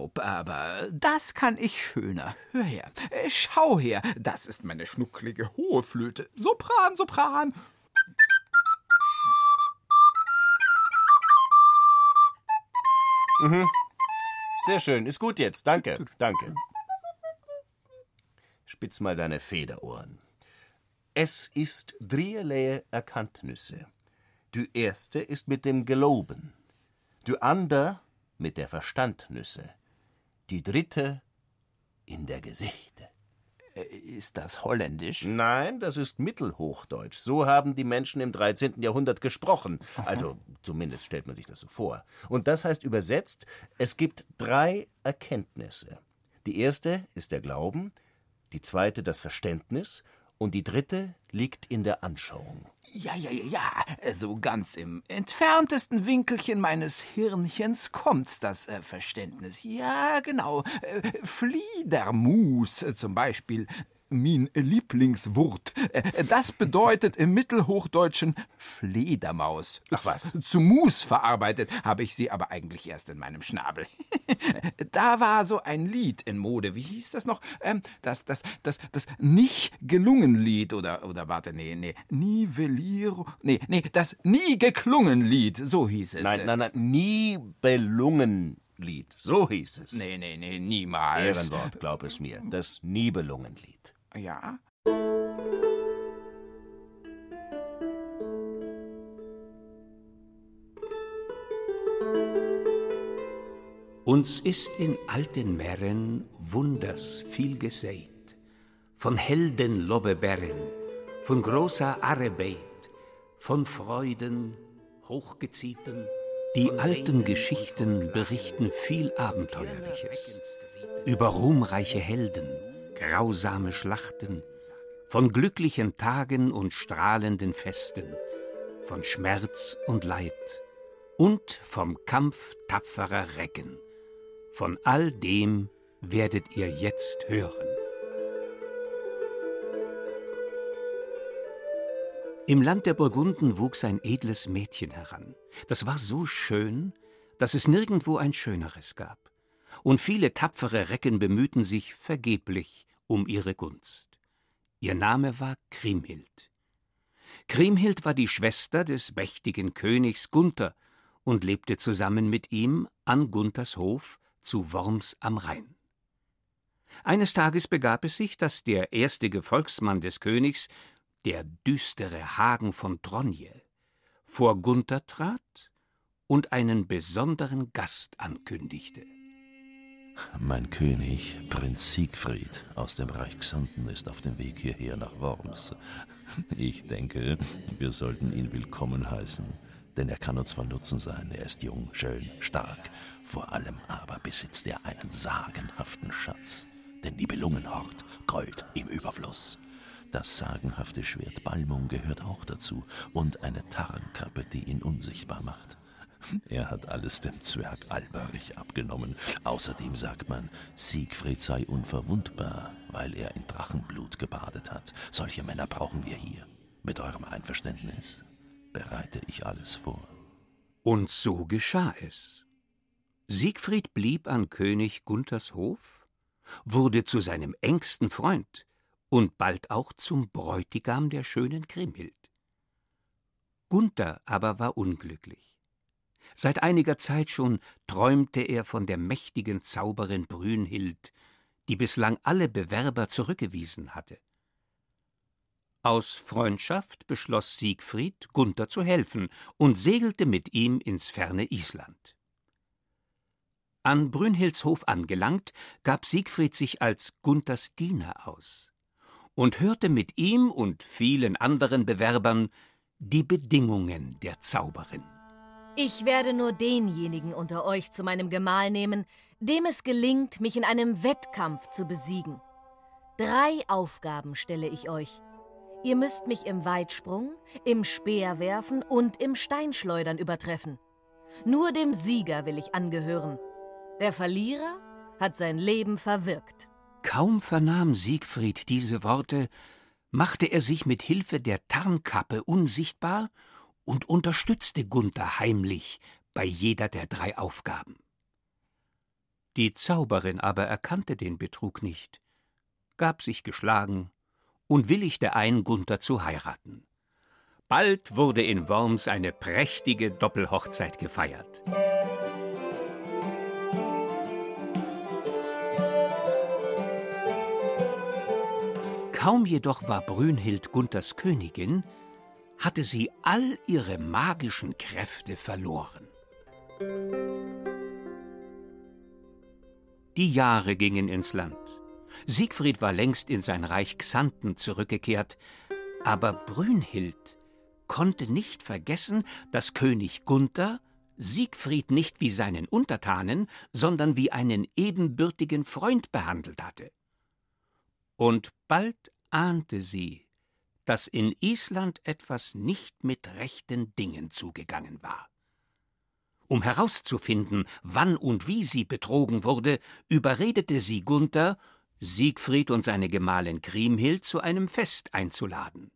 Verlaub, aber das kann ich schöner. Hör her, äh, schau her, das ist meine schnucklige hohe Flöte. Sopran, Sopran. Mhm. Sehr schön, ist gut jetzt. Danke, danke. Spitz mal deine Federohren. Es ist dreierlei Erkanntnisse. Die erste ist mit dem Geloben, die ander mit der Verstandnüsse, die dritte in der Gesichte. Äh, Ist das holländisch? Nein, das ist Mittelhochdeutsch. So haben die Menschen im 13. Jahrhundert gesprochen. Also zumindest stellt man sich das so vor. Und das heißt übersetzt, es gibt drei Erkenntnisse. Die erste ist der Glauben, die zweite das Verständnis und die dritte liegt in der Anschauung. Ja, ja, ja, ja. So ganz im entferntesten Winkelchen meines Hirnchens kommt's, das äh, Verständnis. Ja, genau. Äh, Fliedermus zum Beispiel. Min Lieblingswurt. Äh, Das bedeutet im Mittelhochdeutschen Fledermaus. Ach was. Zu Mus verarbeitet habe ich sie aber eigentlich erst in meinem Schnabel. da war so ein Lied in Mode. Wie hieß das noch? Ähm, das, das, das, das nicht gelungen Lied oder, oder warte, nee, nee, Nivelliro, nee, nee, das nie geklungen Lied, so hieß es. Nein, nein, nein, nie belungen Lied. So hieß es. Nee, nee, nee, niemals. Ehrenwort, glaub es mir. Das Nibelungenlied. Ja? Uns ist in alten Meeren Wunders viel gesät, von Helden Lobbeberren, von großer Arbeit, von Freuden hochgeziehten. Die alten Geschichten berichten viel Abenteuerliches, über ruhmreiche Helden, grausame Schlachten, von glücklichen Tagen und strahlenden Festen, von Schmerz und Leid und vom Kampf tapferer Recken. Von all dem werdet ihr jetzt hören. Im Land der Burgunden wuchs ein edles Mädchen heran. Das war so schön, dass es nirgendwo ein schöneres gab. Und viele tapfere Recken bemühten sich vergeblich um ihre Gunst. Ihr Name war Kriemhild. Kriemhild war die Schwester des mächtigen Königs Gunther und lebte zusammen mit ihm an Gunthers Hof zu Worms am Rhein. Eines Tages begab es sich, dass der erste Gefolgsmann des Königs, der düstere Hagen von Tronje, vor Gunther trat und einen besonderen Gast ankündigte. Mein König, Prinz Siegfried aus dem Reich Xanten, ist auf dem Weg hierher nach Worms. Ich denke, wir sollten ihn willkommen heißen, denn er kann uns von Nutzen sein. Er ist jung, schön, stark. Vor allem aber besitzt er einen sagenhaften Schatz, den Nibelungenhort, Gold im Überfluss. Das sagenhafte Schwert Balmung gehört auch dazu und eine Tarnkappe, die ihn unsichtbar macht. Er hat alles dem Zwerg Alberich abgenommen. Außerdem sagt man, Siegfried sei unverwundbar, weil er in Drachenblut gebadet hat. Solche Männer brauchen wir hier. Mit eurem Einverständnis bereite ich alles vor. Und so geschah es. Siegfried blieb an König Gunthers Hof, wurde zu seinem engsten Freund und bald auch zum Bräutigam der schönen Kriemhild. Gunther aber war unglücklich. Seit einiger Zeit schon träumte er von der mächtigen Zauberin Brünhild, die bislang alle Bewerber zurückgewiesen hatte. Aus Freundschaft beschloss Siegfried, Gunther zu helfen und segelte mit ihm ins ferne Island. An Brünhilds Hof angelangt, gab Siegfried sich als Gunthers Diener aus und hörte mit ihm und vielen anderen Bewerbern die Bedingungen der Zauberin. Ich werde nur denjenigen unter euch zu meinem Gemahl nehmen, dem es gelingt, mich in einem Wettkampf zu besiegen. Drei Aufgaben stelle ich euch. Ihr müsst mich im Weitsprung, im Speerwerfen und im Steinschleudern übertreffen. Nur dem Sieger will ich angehören. Der Verlierer hat sein Leben verwirkt. Kaum vernahm Siegfried diese Worte, machte er sich mit Hilfe der Tarnkappe unsichtbar und unterstützte Gunther heimlich bei jeder der drei Aufgaben. Die Zauberin aber erkannte den Betrug nicht, gab sich geschlagen und willigte ein, Gunther zu heiraten. Bald wurde in Worms eine prächtige Doppelhochzeit gefeiert. Kaum jedoch war Brünhild Gunthers Königin, hatte sie all ihre magischen Kräfte verloren. Die Jahre gingen ins Land. Siegfried war längst in sein Reich Xanten zurückgekehrt, aber Brünhild konnte nicht vergessen, dass König Gunther Siegfried nicht wie seinen Untertanen, sondern wie einen ebenbürtigen Freund behandelt hatte. Und bald ahnte sie, dass in Island etwas nicht mit rechten Dingen zugegangen war. Um herauszufinden, wann und wie sie betrogen wurde, überredete sie Gunther, Siegfried und seine Gemahlin Kriemhild zu einem Fest einzuladen.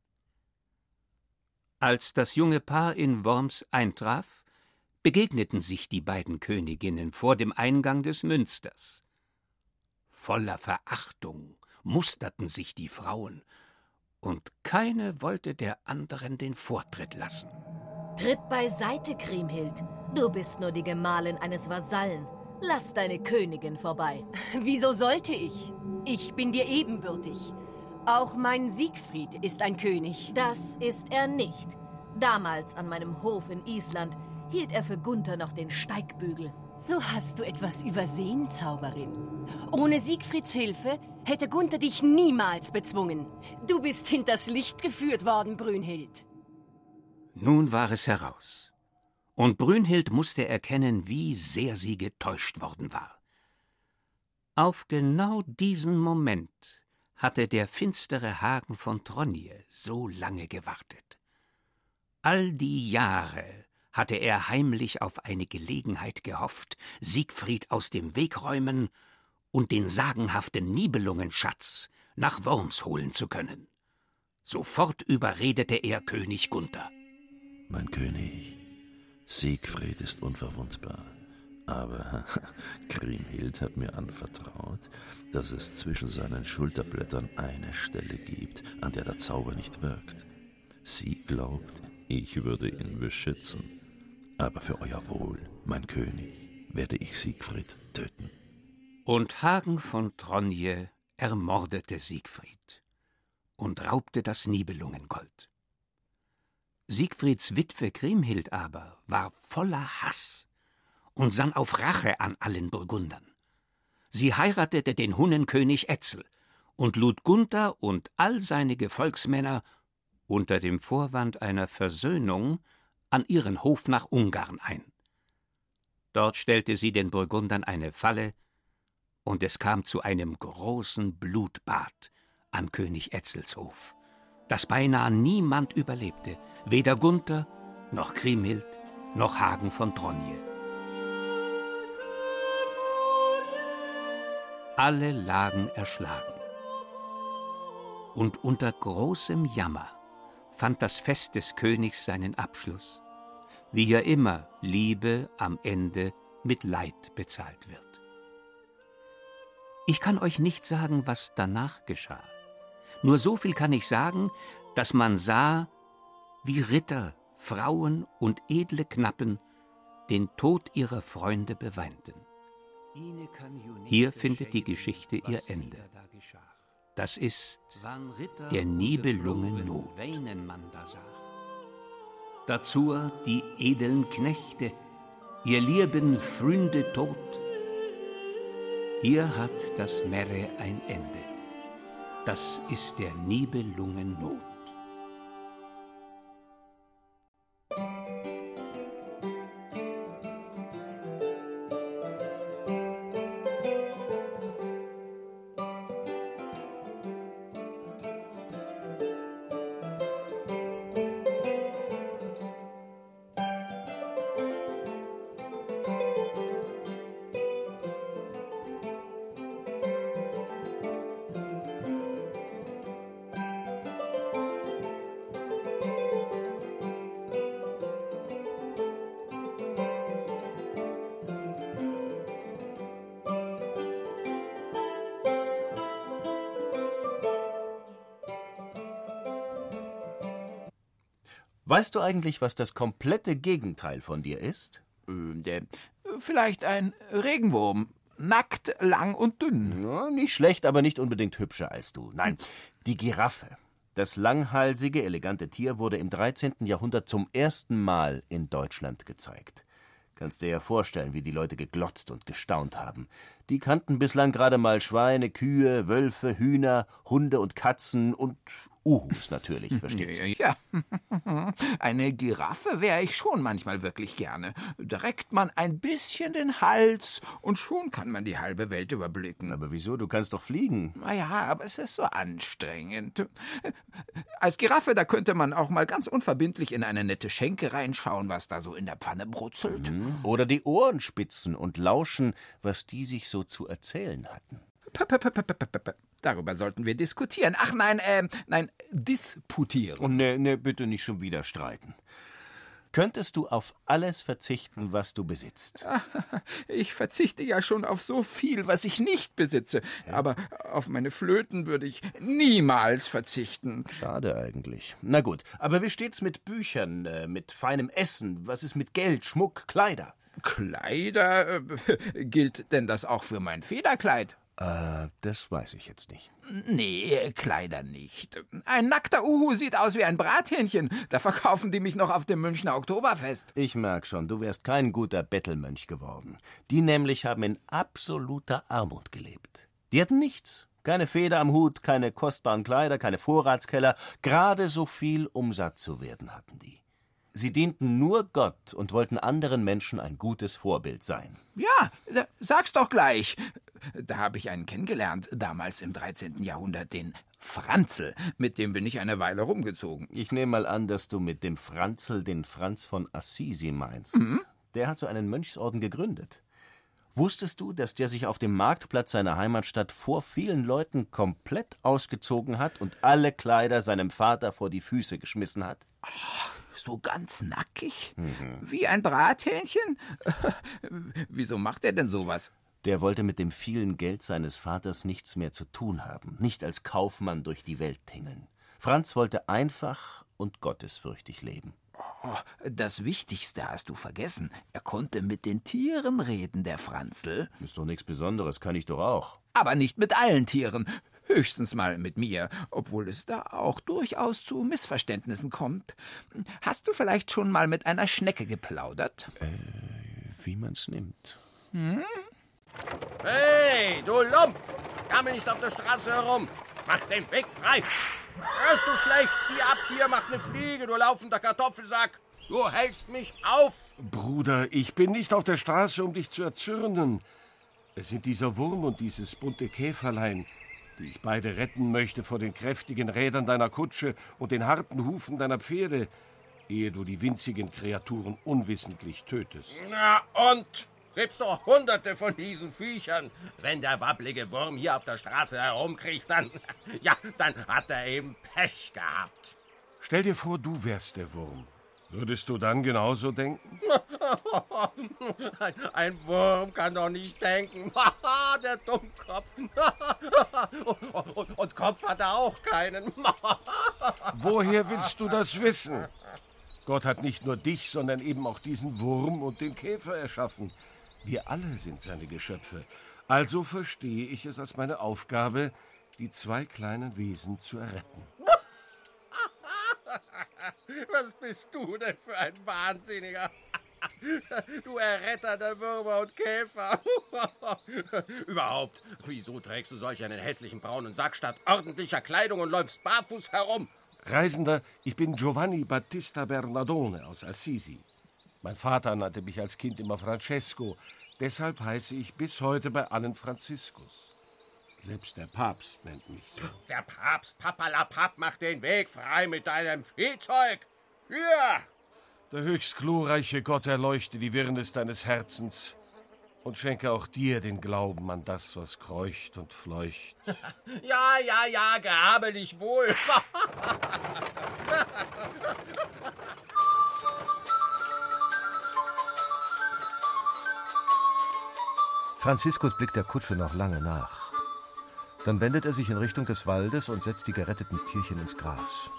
Als das junge Paar in Worms eintraf, begegneten sich die beiden Königinnen vor dem Eingang des Münsters. Voller Verachtung musterten sich die Frauen, und keine wollte der anderen den Vortritt lassen. Tritt beiseite, Kriemhild. Du bist nur die Gemahlin eines Vasallen. Lass deine Königin vorbei. Wieso sollte ich? Ich bin dir ebenbürtig. Auch mein Siegfried ist ein König. Das ist er nicht. Damals an meinem Hof in Island hielt er für Gunther noch den Steigbügel. So hast du etwas übersehen, Zauberin. Ohne Siegfrieds Hilfe hätte Gunther dich niemals bezwungen. Du bist hinters Licht geführt worden, Brünhild. Nun war es heraus. Und Brünhild musste erkennen, wie sehr sie getäuscht worden war. Auf genau diesen Moment hatte der finstere Hagen von Tronje so lange gewartet. All die Jahre hatte er heimlich auf eine Gelegenheit gehofft, Siegfried aus dem Weg räumen und den sagenhaften Nibelungenschatz nach Worms holen zu können. Sofort überredete er König Gunther. Mein König, Siegfried ist unverwundbar. Aber Kriemhild hat mir anvertraut, dass es zwischen seinen Schulterblättern eine Stelle gibt, an der der Zauber nicht wirkt. Sie glaubt, ich würde ihn beschützen. Aber für euer Wohl, mein König, werde ich Siegfried töten. Und Hagen von Tronje ermordete Siegfried und raubte das Nibelungengold. Siegfrieds Witwe Kriemhild aber war voller Hass und sann auf Rache an allen Burgundern. Sie heiratete den Hunnenkönig Etzel und lud Gunther und all seine Gefolgsmänner unter dem Vorwand einer Versöhnung an ihren Hof nach Ungarn ein. Dort stellte sie den Burgundern eine Falle, und es kam zu einem großen Blutbad an König Etzels Hof, das beinahe niemand überlebte, weder Gunther noch Kriemhild noch Hagen von Tronje. Alle lagen erschlagen. Und unter großem Jammer fand das Fest des Königs seinen Abschluss, wie ja immer Liebe am Ende mit Leid bezahlt wird. Ich kann euch nicht sagen, was danach geschah. Nur so viel kann ich sagen, dass man sah, wie Ritter, Frauen und edle Knappen den Tod ihrer Freunde beweinten. Hier findet die Geschichte ihr Ende. Das ist der Nibelungen Not. Dazu die edeln Knechte, ihr lieben Freunde tot. Hier hat das Merre ein Ende. Das ist der Nibelungen Not. Weißt du eigentlich, was das komplette Gegenteil von dir ist? Äh, vielleicht ein Regenwurm. Nackt, lang und dünn. Ja, nicht schlecht, aber nicht unbedingt hübscher als du. Nein, die Giraffe. Das langhalsige, elegante Tier wurde im 13. Jahrhundert zum ersten Mal in Deutschland gezeigt. Kannst dir ja vorstellen, wie die Leute geglotzt und gestaunt haben. Die kannten bislang gerade mal Schweine, Kühe, Wölfe, Hühner, Hunde und Katzen und Uhus natürlich, versteht sich. Ja, eine Giraffe wäre ich schon manchmal wirklich gerne. Da reckt man ein bisschen den Hals und schon kann man die halbe Welt überblicken. Aber wieso? Du kannst doch fliegen. Naja, aber es ist so anstrengend. Als Giraffe, da könnte man auch mal ganz unverbindlich in eine nette Schenke reinschauen, was da so in der Pfanne brutzelt. Mhm. Oder die Ohren spitzen und lauschen, was die sich so zu erzählen hatten. Darüber sollten wir diskutieren. Ach nein, äh, nein, disputieren. Und ne, ne, bitte nicht schon wieder streiten. Könntest du auf alles verzichten, was du besitzt? Ich verzichte ja schon auf so viel, was ich nicht besitze. Aber auf meine Flöten würde ich niemals verzichten. Schade eigentlich. Na gut, aber wie steht's mit Büchern, äh, mit feinem Essen? Was ist mit Geld, Schmuck, Kleider? Kleider? Äh, gilt denn das auch für mein Federkleid? Äh, das weiß ich jetzt nicht. Nee, Kleider nicht. Ein nackter Uhu sieht aus wie ein Brathähnchen. Da verkaufen die mich noch auf dem Münchner Oktoberfest. Ich merk schon, du wärst kein guter Bettelmönch geworden. Die nämlich haben in absoluter Armut gelebt. Die hatten nichts. Keine Feder am Hut, keine kostbaren Kleider, keine Vorratskeller. Gerade so viel, um satt zu werden, hatten die. Sie dienten nur Gott und wollten anderen Menschen ein gutes Vorbild sein. Ja, sag's doch gleich. Da habe ich einen kennengelernt, damals im 13. Jahrhundert, den Franzl. Mit dem bin ich eine Weile rumgezogen. Ich nehme mal an, dass du mit dem Franzl den Franz von Assisi meinst. Mhm. Der hat so einen Mönchsorden gegründet. Wusstest du, dass der sich auf dem Marktplatz seiner Heimatstadt vor vielen Leuten komplett ausgezogen hat und alle Kleider seinem Vater vor die Füße geschmissen hat? Ach so ganz nackig? Mhm. Wie ein Brathähnchen? Wieso macht er denn sowas? Der wollte mit dem vielen Geld seines Vaters nichts mehr zu tun haben, nicht als Kaufmann durch die Welt tingeln. Franz wollte einfach und gottesfürchtig leben. Oh, das Wichtigste hast du vergessen. Er konnte mit den Tieren reden, der Franzl. Ist doch nichts Besonderes, kann ich doch auch. Aber nicht mit allen Tieren. Höchstens mal mit mir, obwohl es da auch durchaus zu Missverständnissen kommt. Hast du vielleicht schon mal mit einer Schnecke geplaudert? Äh, wie man's nimmt. Hm? Hey, du Lump! Gammel nicht auf der Straße herum! Mach den Weg frei! Hörst du schlecht? Zieh ab hier, mach ne Fliege, du laufender Kartoffelsack! Du hältst mich auf! Bruder, ich bin nicht auf der Straße, um dich zu erzürnen. Es sind dieser Wurm und dieses bunte Käferlein, die ich beide retten möchte vor den kräftigen Rädern deiner Kutsche und den harten Hufen deiner Pferde, ehe du die winzigen Kreaturen unwissentlich tötest. Na und? Gibt's doch hunderte von diesen Viechern. Wenn der wabblige Wurm hier auf der Straße herumkriecht, dann. Ja, dann hat er eben Pech gehabt. Stell dir vor, du wärst der Wurm. Würdest du dann genauso denken? ein, ein Wurm kann doch nicht denken. der Dummkopf. und, und, und Kopf hat er auch keinen. Woher willst du das wissen? Gott hat nicht nur dich, sondern eben auch diesen Wurm und den Käfer erschaffen. Wir alle sind seine Geschöpfe. Also verstehe ich es als meine Aufgabe, die zwei kleinen Wesen zu erretten. Was bist du denn für ein Wahnsinniger? Du Erretter der Würmer und Käfer. Überhaupt, wieso trägst du solch einen hässlichen braunen Sack statt ordentlicher Kleidung und läufst barfuß herum? Reisender, ich bin Giovanni Battista Bernardone aus Assisi. Mein Vater nannte mich als Kind immer Francesco. Deshalb heiße ich bis heute bei allen Franziskus. Selbst der Papst nennt mich so. Der Papst, Papalapap, macht den Weg frei mit deinem Viehzeug. Hier! Der höchst glorreiche Gott erleuchte die Wirrnis deines Herzens und schenke auch dir den Glauben an das, was kreucht und fleucht. ja, ja, ja, gehabe dich wohl. Franziskus blickt der Kutsche noch lange nach. Dann wendet er sich in Richtung des Waldes und setzt die geretteten Tierchen ins Gras.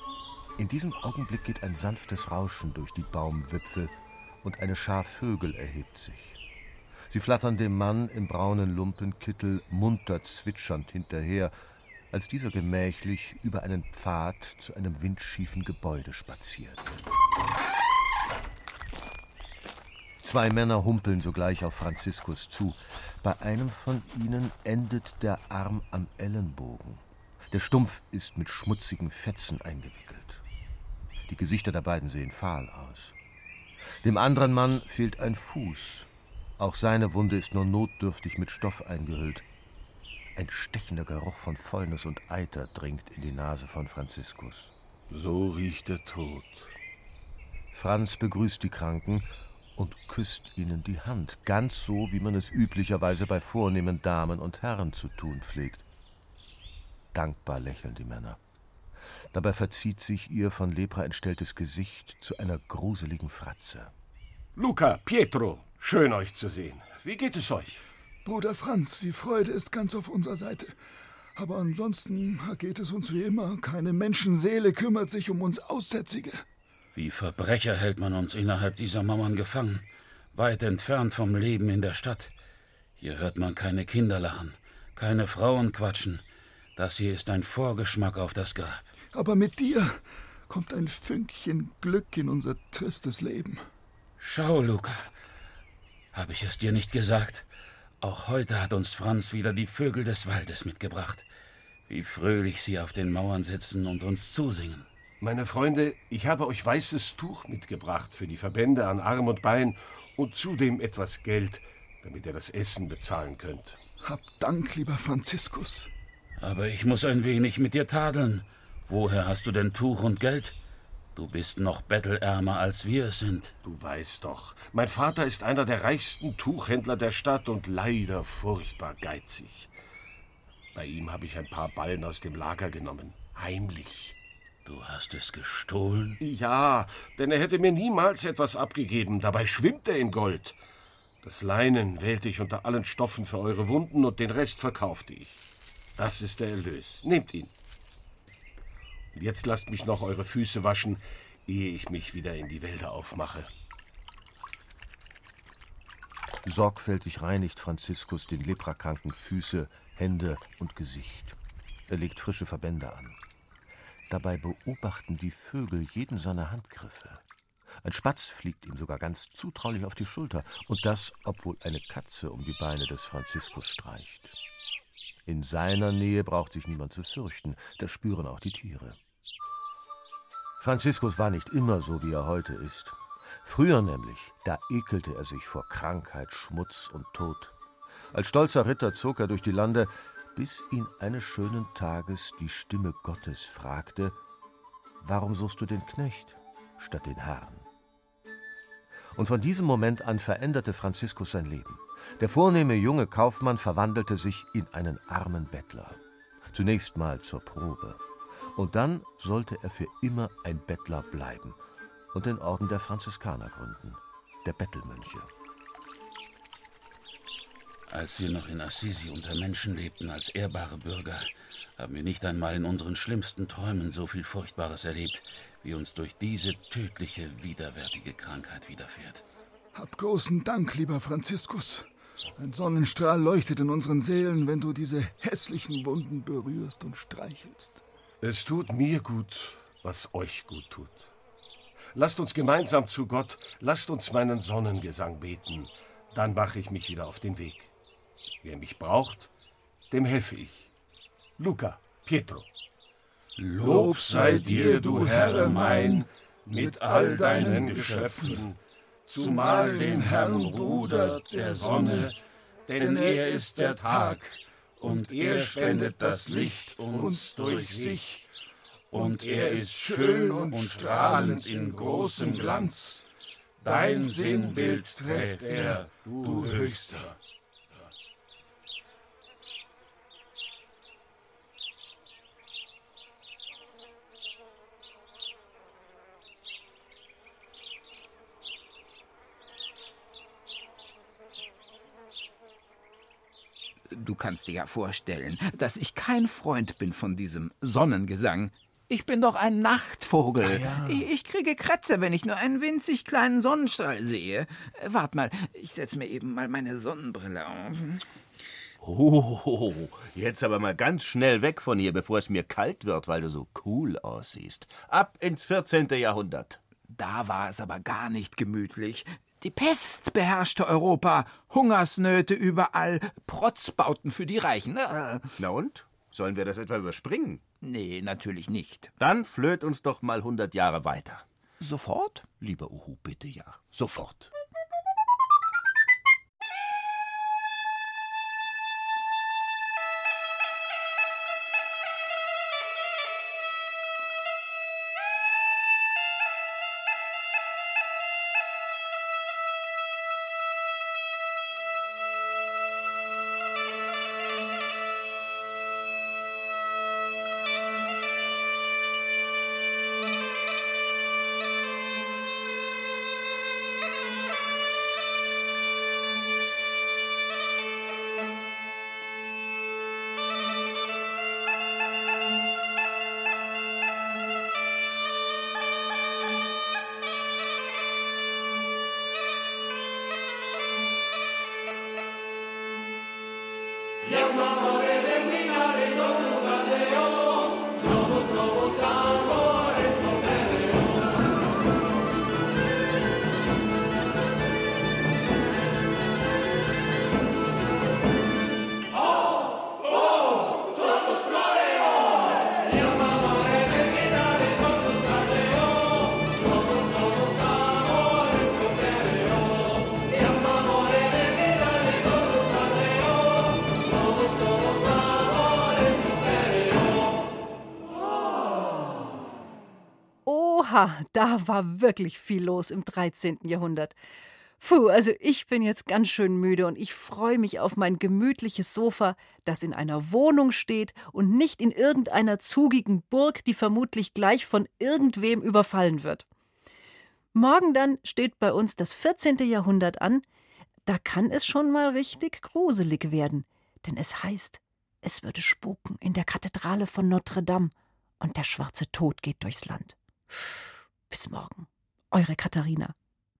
In diesem Augenblick geht ein sanftes Rauschen durch die Baumwipfel und eine Schar Vögel erhebt sich. Sie flattern dem Mann im braunen Lumpenkittel munter zwitschernd hinterher, als dieser gemächlich über einen Pfad zu einem windschiefen Gebäude spaziert. Zwei Männer humpeln sogleich auf Franziskus zu. Bei einem von ihnen endet der Arm am Ellenbogen. Der Stumpf ist mit schmutzigen Fetzen eingewickelt. Die Gesichter der beiden sehen fahl aus. Dem anderen Mann fehlt ein Fuß. Auch seine Wunde ist nur notdürftig mit Stoff eingehüllt. Ein stechender Geruch von Fäulnis und Eiter dringt in die Nase von Franziskus. So riecht der Tod. Franz begrüßt die Kranken und küsst ihnen die Hand, ganz so, wie man es üblicherweise bei vornehmen Damen und Herren zu tun pflegt. Dankbar lächeln die Männer. Dabei verzieht sich ihr von Lepra entstelltes Gesicht zu einer gruseligen Fratze. Luca, Pietro, schön euch zu sehen. Wie geht es euch? Bruder Franz, die Freude ist ganz auf unserer Seite. Aber ansonsten geht es uns wie immer. Keine Menschenseele kümmert sich um uns Aussätzige. Wie Verbrecher hält man uns innerhalb dieser Mauern gefangen, weit entfernt vom Leben in der Stadt. Hier hört man keine Kinder lachen, keine Frauen quatschen. Das hier ist ein Vorgeschmack auf das Grab. Aber mit dir kommt ein Fünkchen Glück in unser tristes Leben. Schau, Luca. Habe ich es dir nicht gesagt? Auch heute hat uns Franz wieder die Vögel des Waldes mitgebracht. Wie fröhlich sie auf den Mauern sitzen und uns zusingen. Meine Freunde, ich habe euch weißes Tuch mitgebracht für die Verbände an Arm und Bein und zudem etwas Geld, damit ihr das Essen bezahlen könnt. Hab Dank, lieber Franziskus. Aber ich muss ein wenig mit dir tadeln. Woher hast du denn Tuch und Geld? Du bist noch bettelärmer, als wir es sind. Du weißt doch, mein Vater ist einer der reichsten Tuchhändler der Stadt und leider furchtbar geizig. Bei ihm habe ich ein paar Ballen aus dem Lager genommen. Heimlich. Du hast es gestohlen? Ja, denn er hätte mir niemals etwas abgegeben. Dabei schwimmt er in Gold. Das Leinen wählte ich unter allen Stoffen für eure Wunden und den Rest verkaufte ich. Das ist der Erlös. Nehmt ihn. Und jetzt lasst mich noch eure Füße waschen, ehe ich mich wieder in die Wälder aufmache. Sorgfältig reinigt Franziskus den leprakranken Füße, Hände und Gesicht. Er legt frische Verbände an. Dabei beobachten die Vögel jeden seiner Handgriffe. Ein Spatz fliegt ihm sogar ganz zutraulich auf die Schulter, und das, obwohl eine Katze um die Beine des Franziskus streicht. In seiner Nähe braucht sich niemand zu fürchten, das spüren auch die Tiere. Franziskus war nicht immer so, wie er heute ist. Früher nämlich, da ekelte er sich vor Krankheit, Schmutz und Tod. Als stolzer Ritter zog er durch die Lande, bis ihn eines schönen Tages die Stimme Gottes fragte, Warum suchst du den Knecht statt den Herrn? Und von diesem Moment an veränderte Franziskus sein Leben. Der vornehme junge Kaufmann verwandelte sich in einen armen Bettler. Zunächst mal zur Probe. Und dann sollte er für immer ein Bettler bleiben und den Orden der Franziskaner gründen, der Bettelmönche. Als wir noch in Assisi unter Menschen lebten als ehrbare Bürger, haben wir nicht einmal in unseren schlimmsten Träumen so viel Furchtbares erlebt, wie uns durch diese tödliche, widerwärtige Krankheit widerfährt. Hab großen Dank, lieber Franziskus. Ein Sonnenstrahl leuchtet in unseren Seelen, wenn du diese hässlichen Wunden berührst und streichelst. Es tut mir gut, was euch gut tut. Lasst uns gemeinsam zu Gott, lasst uns meinen Sonnengesang beten, dann mache ich mich wieder auf den Weg. Wer mich braucht, dem helfe ich. Luca, Pietro. Lob sei dir, du Herr mein, mit all deinen Geschöpfen, zumal den Herrn Bruder der Sonne, denn er ist der Tag, und er spendet das Licht uns durch sich, und er ist schön und strahlend in großem Glanz. Dein Sinnbild trägt er, du Höchster. Du kannst dir ja vorstellen, dass ich kein Freund bin von diesem Sonnengesang. Ich bin doch ein Nachtvogel. Ah, ja. Ich kriege Krätze, wenn ich nur einen winzig kleinen Sonnenstrahl sehe. Äh, Wart mal, ich setze mir eben mal meine Sonnenbrille auf. Oh, jetzt aber mal ganz schnell weg von hier, bevor es mir kalt wird, weil du so cool aussiehst. Ab ins 14. Jahrhundert. Da war es aber gar nicht gemütlich. Die Pest beherrschte Europa, Hungersnöte überall, Protzbauten für die Reichen. Äh, Na und? Sollen wir das etwa überspringen? Nee, natürlich nicht. Dann flöht uns doch mal 100 Jahre weiter. Sofort? Lieber Uhu, bitte ja. Sofort. Da war wirklich viel los im 13. Jahrhundert. Puh, also ich bin jetzt ganz schön müde und ich freue mich auf mein gemütliches Sofa, das in einer Wohnung steht und nicht in irgendeiner zugigen Burg, die vermutlich gleich von irgendwem überfallen wird. Morgen dann steht bei uns das 14. Jahrhundert an. Da kann es schon mal richtig gruselig werden, denn es heißt, es würde spuken in der Kathedrale von Notre Dame und der schwarze Tod geht durchs Land. Bis morgen. Eure Katharina.